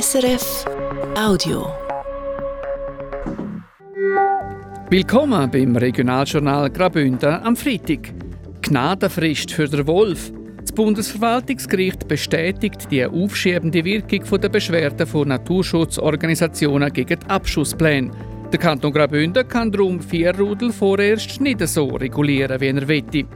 SRF Audio. Willkommen beim Regionaljournal Graubünden am Freitag. Gnadenfrist für den Wolf. Das Bundesverwaltungsgericht bestätigt die aufschiebende Wirkung der Beschwerden von Naturschutzorganisationen gegen die Abschusspläne. Der Kanton Graubünden kann darum vier Rudel vorerst nicht so regulieren, wie er will.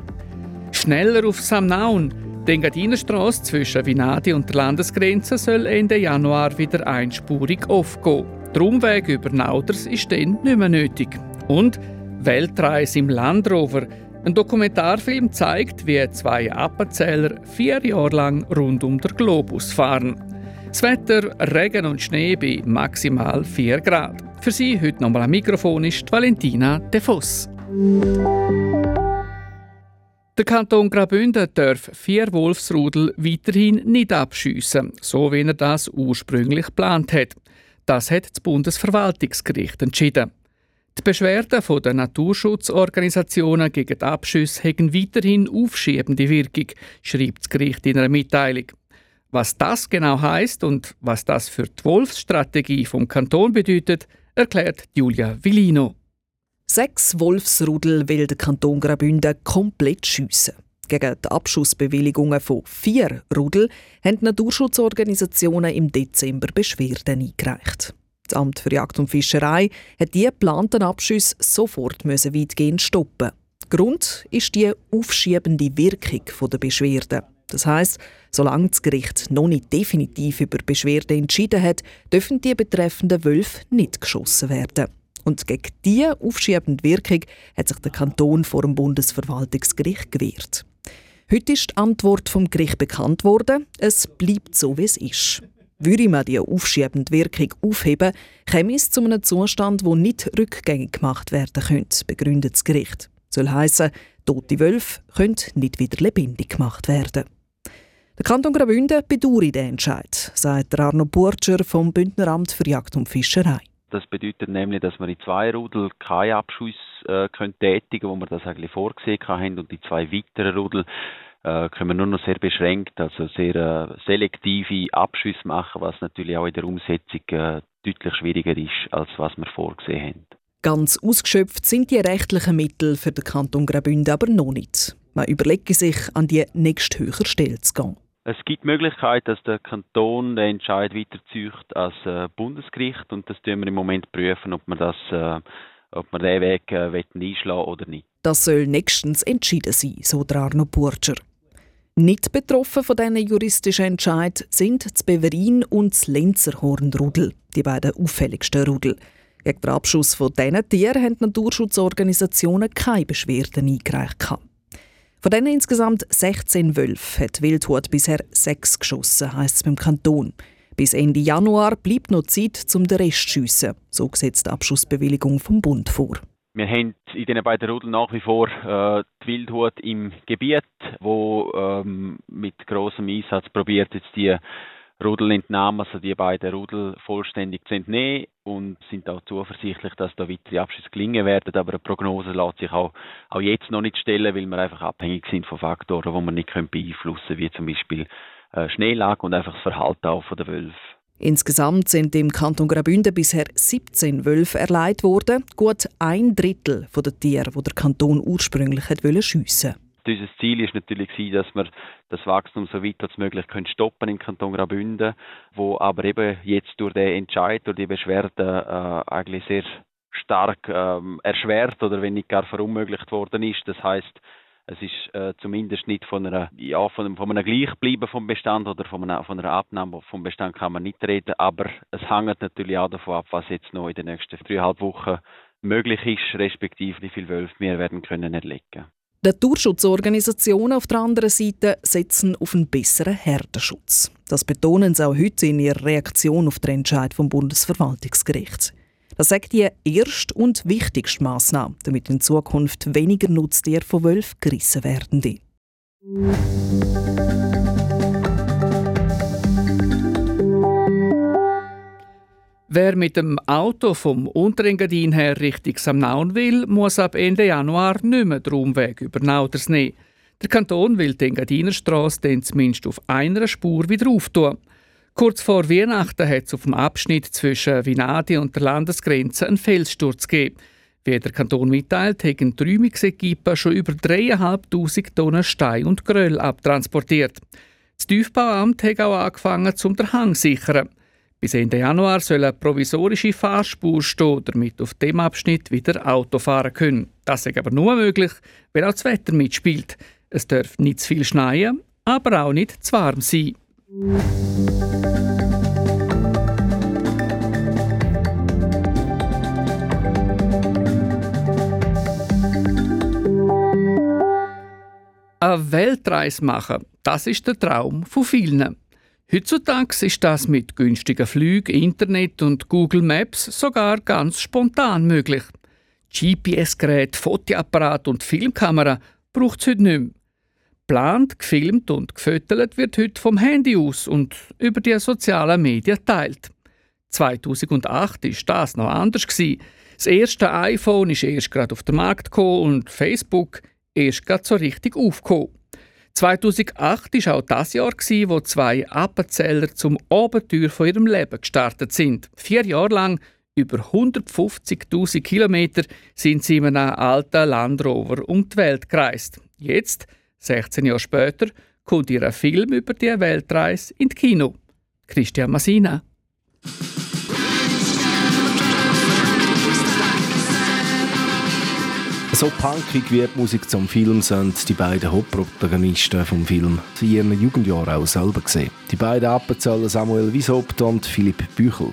Schneller auf Samnaun. Die Engadinenstrasse zwischen Vinadi und der Landesgrenze soll Ende Januar wieder einspurig aufgehen. Der Umweg über Nauders ist dann nicht mehr nötig. Und Weltreise im Landrover. Ein Dokumentarfilm zeigt, wie zwei Appenzähler vier Jahre lang rund um den Globus fahren. Das Wetter, Regen und Schnee bei maximal 4 Grad. Für Sie heute nochmal am Mikrofon ist Valentina De Voss. Der Kanton Graubünden darf vier Wolfsrudel weiterhin nicht abschiessen, so wie er das ursprünglich geplant hat. Das hat das Bundesverwaltungsgericht entschieden. Die Beschwerden der Naturschutzorganisationen gegen die Abschüsse haben weiterhin aufschiebende Wirkung, schreibt das Gericht in einer Mitteilung. Was das genau heißt und was das für die Wolfsstrategie vom Kanton bedeutet, erklärt Julia Villino. Sechs Wolfsrudel will der Kanton Graubünden komplett schiessen. Gegen die Abschussbewilligungen von vier Rudel haben Naturschutzorganisationen im Dezember Beschwerden eingereicht. Das Amt für Jagd und Fischerei hat die geplanten Abschüsse sofort weitgehend stoppen. Grund ist die aufschiebende Wirkung der Beschwerden. Das heißt, solange das Gericht noch nicht definitiv über Beschwerde entschieden hat, dürfen die betreffenden Wölfe nicht geschossen werden. Und gegen diese aufschiebende Wirkung hat sich der Kanton vor dem Bundesverwaltungsgericht gewehrt. Heute ist die Antwort vom Gericht bekannt worden. Es bleibt so, wie es ist. Würde man die aufschiebende Wirkung aufheben, käme es zu einem Zustand, wo nicht rückgängig gemacht werden könnte, begründet das Gericht. Das soll heißen, tote Wölfe können nicht wieder lebendig gemacht werden. Der Kanton Graubünden bedauert den Entscheid, sagt Arno Burger vom Bündneramt für Jagd und Fischerei. Das bedeutet nämlich, dass wir in zwei Rudel keine Abschüsse äh, können tätigen, wo wir das eigentlich vorgesehen haben und die zwei weiteren Rudel äh, können wir nur noch sehr beschränkt, also sehr äh, selektive Abschüsse machen, was natürlich auch in der Umsetzung äh, deutlich schwieriger ist, als was wir vorgesehen haben. Ganz ausgeschöpft sind die rechtlichen Mittel für den Kanton Graubünden aber noch nicht. Man überlegt sich, an die nächsthöhere Stelle zu gehen. Es gibt die Möglichkeit, dass der Kanton den Entscheid weiterzieht als äh, Bundesgericht und das tun wir im Moment prüfen, ob wir das äh, ob wir diesen Weg äh, einschlagen oder nicht. Das soll nächstens entschieden sein, so der Arno Burger. Nicht betroffen von diesen juristischen Entscheid sind das Beverin und das Lenzerhornrudel, die beiden auffälligsten Rudel. Gegen den Abschuss von diesen Tieren haben Naturschutzorganisationen keine Beschwerden eingereicht. Von diesen insgesamt 16 Wölfen hat Wildhut bisher sechs geschossen, heisst es beim Kanton. Bis Ende Januar bleibt noch Zeit, um den Rest zu schiessen. So sieht die Abschussbewilligung vom Bund vor. Wir haben in diesen beiden Rudeln nach wie vor äh, die Wildhut im Gebiet, wo ähm, mit großem Einsatz probiert jetzt die Rudel entnahmen, also die beiden Rudel vollständig zu entnehmen und sind auch zuversichtlich, dass da weitere Abschüsse gelingen werden. Aber eine Prognose lässt sich auch, auch jetzt noch nicht stellen, weil wir einfach abhängig sind von Faktoren, die wir nicht beeinflussen können, wie zum Beispiel äh, Schneelage und einfach das Verhalten auch der Wölfe. Insgesamt sind im Kanton Graubünden bisher 17 Wölfe erleidet worden, gut ein Drittel der Tiere, die der Kanton ursprünglich schiessen wollte. Unser Ziel ist natürlich, dass wir das Wachstum so weit als möglich stoppen im Kanton Graubünden, wo aber eben jetzt durch den Entscheid, durch die Beschwerde äh, eigentlich sehr stark ähm, erschwert oder wenn nicht gar verunmöglicht worden ist. Das heißt, es ist äh, zumindest nicht von einer, ja, von, von einem Gleichbleiben vom Bestand oder von einer, von einer Abnahme vom Bestand kann man nicht reden, aber es hängt natürlich auch davon ab, was jetzt noch in den nächsten dreieinhalb Wochen möglich ist, respektive wie viele Wölfe wir werden können erlegen. Naturschutzorganisationen auf der anderen Seite setzen auf einen besseren Herdenschutz. Das betonen sie auch heute in ihrer Reaktion auf den Entscheid vom Bundesverwaltungsgericht. Das sagt die erste und wichtigste Massnahme, damit in Zukunft weniger Nutztiere von Wölfen gerissen werden. Wer mit dem Auto vom Unterengadin her Richtung Samnaun will, muss ab Ende Januar nicht mehr den Umweg über Nauders nehmen. Der Kanton will die Engadinerstrasse dann zumindest auf einer Spur wieder auftun. Kurz vor Weihnachten hat es auf dem Abschnitt zwischen Vinadi und der Landesgrenze einen Felssturz gegeben. Wie der Kanton mitteilt, haben die Räumungsequipe schon über 3'500 Tonnen Stein und Gröll abtransportiert. Das Tiefbauamt hat auch angefangen, zum den Hang zu sichern. Bis Ende Januar soll eine provisorische Fahrspur stehen, damit auf dem Abschnitt wieder Auto fahren können. Das ist aber nur möglich, wenn auch das Wetter mitspielt. Es darf nicht zu viel schneien, aber auch nicht zu warm sein. Eine Weltreise machen, das ist der Traum von vielen. Heutzutage ist das mit günstigen Flügen, Internet und Google Maps sogar ganz spontan möglich. GPS-Gerät, Fotoapparat und Filmkamera braucht es heute nicht mehr. Geplant, gefilmt und gefüttert wird heute vom Handy aus und über die sozialen Medien teilt. 2008 war das noch anders. Das erste iPhone ist erst gerade auf den Markt gekommen und Facebook erst gerade so richtig aufgekommen. 2008 war auch das Jahr, wo zwei Appenzeller zum Abenteuer von ihrem Leben gestartet sind. Vier Jahre lang, über 150.000 Kilometer, sind sie in einem alten Land Rover um die Welt gereist. Jetzt, 16 Jahre später, kommt ihr Film über die Weltreise in die Kino. Christian Masina. So punkig wie die Musik zum Film sind die beiden Hauptprotagonisten vom Film in ihren Jugendjahren auch selber gesehen. Die beiden Appenzeller Samuel Wiesopt und Philipp Büchel.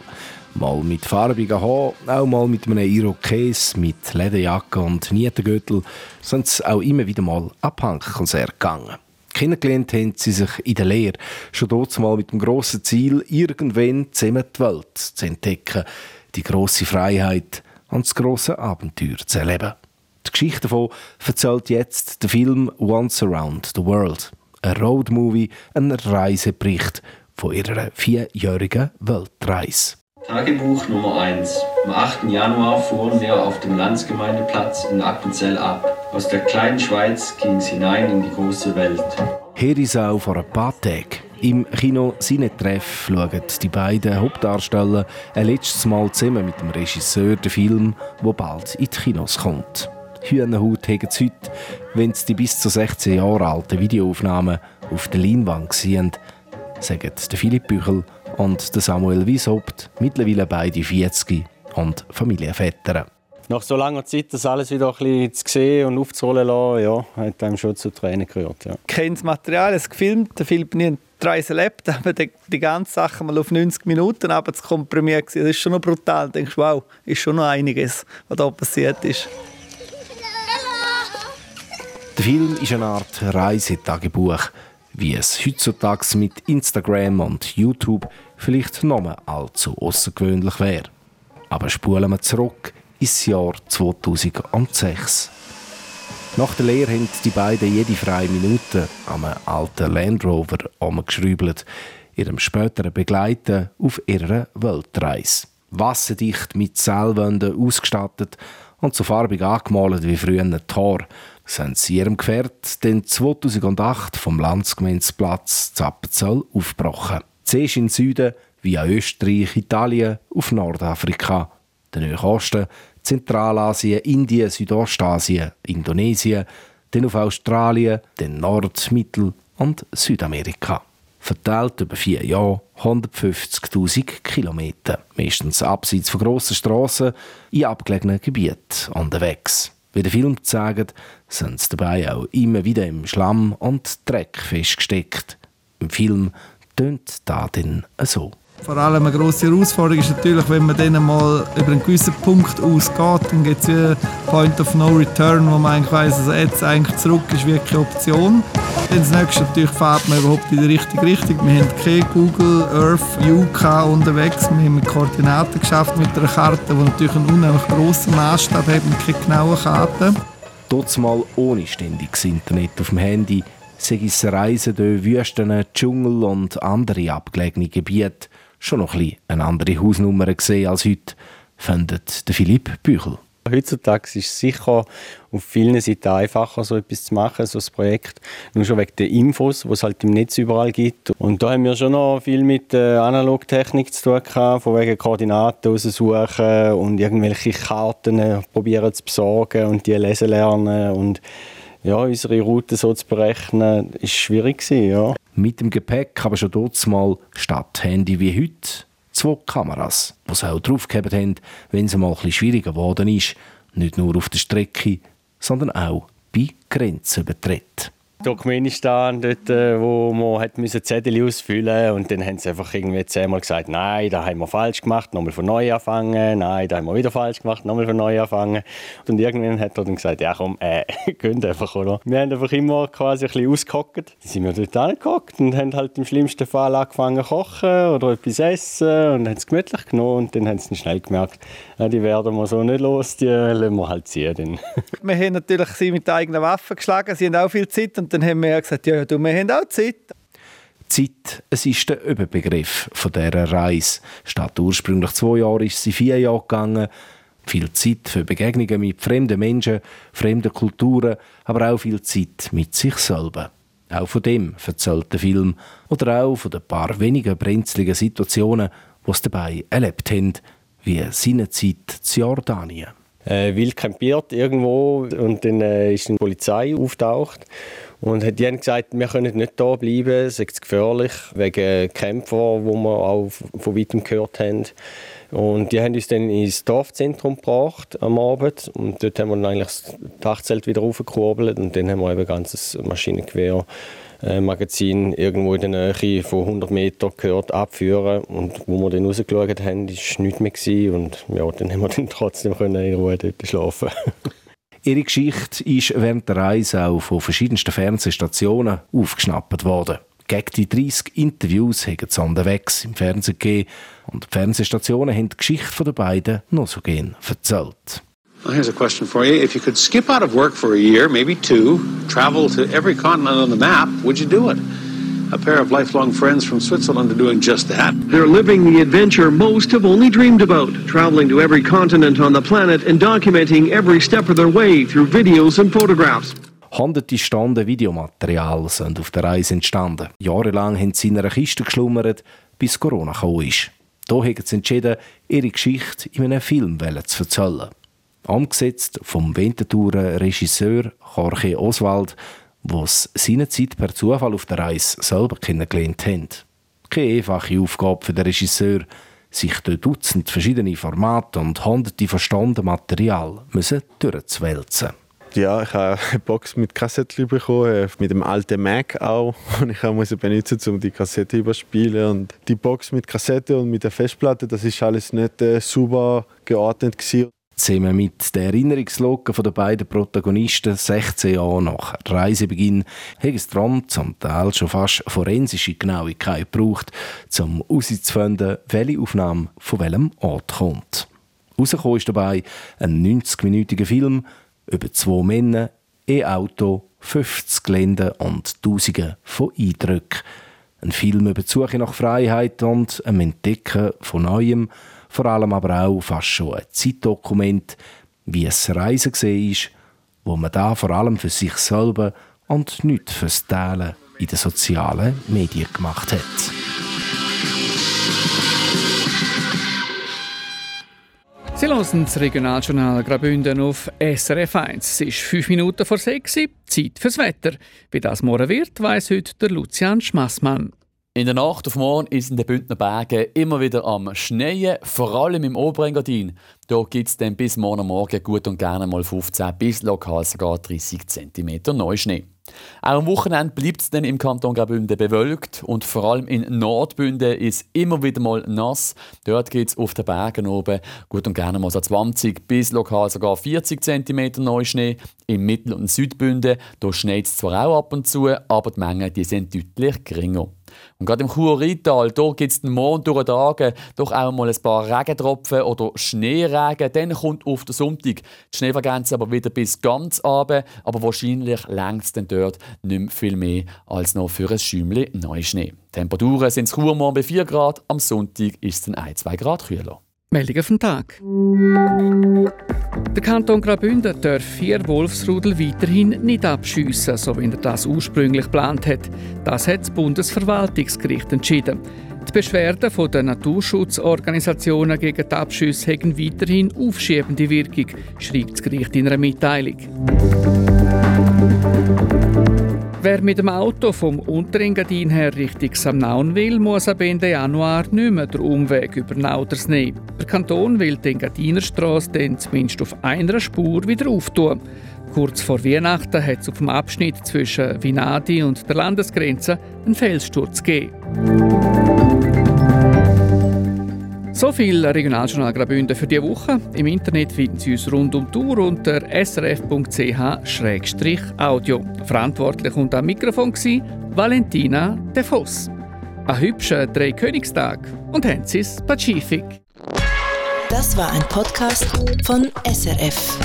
Mal mit farbigen Haaren, auch mal mit einem Irokes, mit Lederjacke und Nietengürtel sind sie auch immer wieder mal an Punkkonzert gegangen. Kennengelernt haben sie sich in der Lehre, schon dort mal mit dem grossen Ziel, irgendwann zusammen die Welt zu entdecken, die grosse Freiheit und das grosse Abenteuer zu erleben. Die Geschichte davon erzählt jetzt der Film Once Around the World. Ein Roadmovie, ein Reisebericht von ihrer vierjährigen Weltreise. Tagebuch Nummer 1. Am 8. Januar fuhren wir auf dem Landsgemeindeplatz in Appenzell ab. Aus der kleinen Schweiz ging es hinein in die große Welt. Hier ist auch vor ein paar Tagen. Im Kino Sinetreff schauen die beiden Hauptdarsteller ein letztes Mal zusammen mit dem Regisseur den Film, der bald in die Kinos kommt. Hühnerhaut haben sie heute, wenn sie die bis zu 16 Jahre alten Videoaufnahmen auf der Leinwand sehen, sagen Philipp Büchel und Samuel Wieshaupt, mittlerweile beide 40 und Familienväter. Nach so langer Zeit das alles wieder ein bisschen zu sehen und aufzurollen lassen, ja, hat einem schon zu Tränen gerührt. Ja. Ich kenne das Material, es gefilmt, der Philipp nie Reise erlebt, aber die, die ganze Sache mal auf 90 Minuten aber zu komprimieren, das ist schon noch brutal. Du denkst, wow, ist schon noch einiges, was da passiert ist. Der Film ist eine Art Reisetagebuch, wie es heutzutage mit Instagram und YouTube vielleicht noch mal allzu außergewöhnlich wäre. Aber spulen wir zurück ins Jahr 2006. Nach der Lehre haben die beiden jede freie Minute am alten Land Rover umgeschraubt, ihrem späteren Begleiten auf ihrer Weltreise. Wasserdicht mit Seilwänden ausgestattet und so farbig angemalt wie früher ein Tor, sind sie ihrem Gefährt den 2008 vom Landsgemeinsplatz Zappenzell aufgebrochen. Zuerst in Süden, via Österreich, Italien, auf Nordafrika, den Osten, Zentralasien, Indien, Südostasien, Indonesien, dann auf Australien, den Nord-, Mittel- und Südamerika. Verteilt über vier Jahre 150.000 Kilometer, meistens abseits von grossen Strassen in abgelegenen Gebieten unterwegs. Wie der Film zeigt, sind sie dabei auch immer wieder im Schlamm und Dreck festgesteckt. Im Film tönt da dann so. Vor allem eine grosse Herausforderung ist natürlich, wenn man dann mal über einen gewissen Punkt ausgeht, dann gibt es einen Point of No Return, wo man eigentlich weiss, also jetzt eigentlich zurück ist wirklich eine Option. Dann das nächste natürlich fährt man überhaupt in die richtige Richtung. Wir haben keine Google Earth View unterwegs, wir haben mit Koordinaten geschafft mit einer Karte, die natürlich einen unheimlich grossen Maßstab hat und keine genauen Karten. Dort mal ohne ständiges Internet auf dem Handy sei es Reisen durch Wüsten, Dschungel und andere abgelegene Gebiete schon noch ein eine andere Hausnummer gesehen als heute, findet Philipp Büchel. Heutzutage ist es sicher auf vielen Seiten einfacher, so etwas zu machen, so ein Projekt. Nur schon wegen der Infos, die es halt im Netz überall gibt. Und da haben wir schon noch viel mit äh, Analogtechnik zu tun gehabt, von wegen Koordinaten raussuchen und irgendwelche Karten äh, probieren zu besorgen und die lesen lernen und ja, unsere Route so zu berechnen, ist schwierig gewesen, ja. Mit dem Gepäck aber schon dort mal statt Handy wie heute zwei Kameras, die sie auch draufgehabt haben, wenn es mal ein bisschen schwieriger geworden ist. Nicht nur auf der Strecke, sondern auch bei Grenzübertritten. Turkmenistan, dort, äh, wo man hat müssen Zettel ausfüllen und dann haben sie einfach irgendwie zehnmal gesagt, nein, da haben wir falsch gemacht, nochmal von neu anfangen, nein, da haben wir wieder falsch gemacht, nochmal von neu anfangen. Und irgendwann hat er dann gesagt, ja komm, äh, könnt einfach, oder? Wir haben einfach immer quasi ein bisschen ausgehockt. Dann sind wir dort angehockt und haben halt im schlimmsten Fall angefangen zu kochen oder etwas essen und haben es gemütlich genommen und dann haben sie dann schnell gemerkt, die werden wir so nicht los, die lassen wir halt ziehen. Dann. wir haben natürlich sie mit eigenen Waffen geschlagen, sie haben auch viel Zeit und dann haben wir gesagt, ja, du, wir haben auch Zeit. Zeit, es ist der Überbegriff von dieser Reise. Statt ursprünglich zwei Jahre ist sie vier Jahre gegangen. Viel Zeit für Begegnungen mit fremden Menschen, fremden Kulturen, aber auch viel Zeit mit sich selber. Auch von dem erzählt der Film oder auch von den paar wenigen brenzligen Situationen, die sie dabei erlebt haben, wie seine Zeit zu Jordanien. Äh, wild campiert irgendwo und dann äh, ist die Polizei auftaucht und die haben gesagt, wir können nicht da bleiben, es ist gefährlich, wegen Kämpfer, wo wir auch von weitem gehört haben. Und die haben uns dann ins Dorfzentrum gebracht am Abend. Und dort haben wir dann eigentlich das Dachzelt wieder aufgekurbelt. Und dann haben wir eben ein ganzes Maschinengewehr äh, Magazin irgendwo in der Nähe von 100 Metern gehört abführen. Und wo wir dann rausgeschaut haben, war nichts mehr und ja, dann haben wir dann trotzdem in Ruhe dort schlafen Ihre Geschichte ist während der Reise auch von verschiedensten Fernsehstationen aufgeschnappt worden. Gegen die 30 Interviews haben sie unterwegs im Fernsehen gegeben und die Fernsehstationen haben die Geschichte der beiden noch so gern erzählt. Well, here's a question for you. If you could skip out of work for a year, maybe two, travel to every continent on the map, would you do it? A pair of lifelong friends from Switzerland are doing just that. They're living the adventure most have only dreamed about, traveling to every continent on the planet and documenting every step of their way through videos and photographs. Hunderte Stunden Videomaterial sind auf der Reise entstanden. Jahrelang haben sie in einer Kiste geschlummert, bis Corona gekommen ist. Da haben sie entschieden, ihre Geschichte in einem Film zu erzählen. Angesetzt vom Winterthurer Regisseur Jorge Oswald, was seinerzeit per Zufall auf der Reise selber kennengelernt haben. Keine einfache Aufgabe für den Regisseur, sich durch Dutzend verschiedene Formate und hunderte von Stunden Material müssen durchzuwälzen. Ja, ich habe eine Box mit Kassetten bekommen, äh, mit dem alten Mac auch. Und ich musste benutzen, um die Kassette überspielen. Und die Box mit Kassette und mit der Festplatte, das ist alles nicht äh, super geordnet gewesen. Zusammen mit der Erinnerungslogge der beiden Protagonisten 16 Jahre nach Reisebeginn hat es darum zum Teil schon fast forensische Genauigkeit gebraucht, um herauszufinden, welche Aufnahme von welchem Ort kommt. Rausgekommen ist dabei ein 90-minütiger Film über zwei Männer, ein Auto, 50 Länder und Tausende von Eindrücken. Ein Film über die Suche nach Freiheit und ein Entdecken von Neuem, vor allem aber auch fast schon ein Zeitdokument, wie es Reisen war, wo man da vor allem für sich selber und nicht fürs Teilen in den sozialen Medien gemacht hat. Sie hören das Regionaljournal Graubünden auf SRF 1. Es ist fünf Minuten vor sechs, Zeit fürs Wetter. Wie das morgen wird, weiss heute der Lucian Schmassmann. In der Nacht auf morgen ist in den Bündner Bergen immer wieder am Schneien, vor allem im Oberengadin. Da gibt es dann bis morgen Morgen gut und gerne mal 15 bis lokal sogar 30 cm Neuschnee. Auch am Wochenende bleibt es dann im Kanton Graubünden bewölkt und vor allem in Nordbünden ist immer wieder mal nass. Dort gibt es auf den Bergen oben gut und gerne mal so 20 bis lokal sogar 40 cm Neuschnee. Im Mittel- und Südbünden schneit es zwar auch ab und zu, aber die Mengen die sind deutlich geringer. Und gerade im Chur-Rheintal, gibt es den Morgen durch den Tag doch auch mal ein paar Regentropfen oder Schneeregen. Dann kommt auf den Sonntag die Schneefrequenz aber wieder bis ganz runter. Aber wahrscheinlich längt es dann dort nicht mehr viel mehr als noch für ein Schäumchen Neuschnee. Temperaturen sind in Chur morgen bei 4 Grad, am Sonntag ist es dann 1-2 Grad kühler. Meldungen vom Tag. Der Kanton Graubünden darf vier Wolfsrudel weiterhin nicht abschiessen, so wie er das ursprünglich geplant hat. Das hat das Bundesverwaltungsgericht entschieden. Die Beschwerden der Naturschutzorganisationen gegen die Abschüsse haben weiterhin aufschiebende Wirkung, schreibt das Gericht in einer Mitteilung. Wer mit dem Auto vom Unterengadin her Richtung Samnaun will, muss ab Ende Januar nicht mehr den Umweg über Nauders nehmen. Der Kanton will die Engadinerstrasse dann zumindest auf einer Spur wieder auftun. Kurz vor Weihnachten hat es auf dem Abschnitt zwischen Vinadi und der Landesgrenze einen Felssturz gegeben. So viel Regionaljournal Graubünden für diese Woche. Im Internet finden Sie uns rund um die Uhr unter srf.ch-audio. Verantwortlich und am Mikrofon war Valentina De Voss. Ein hübscher Dreikönigstag und Henzis Pazifik. Das war ein Podcast von SRF.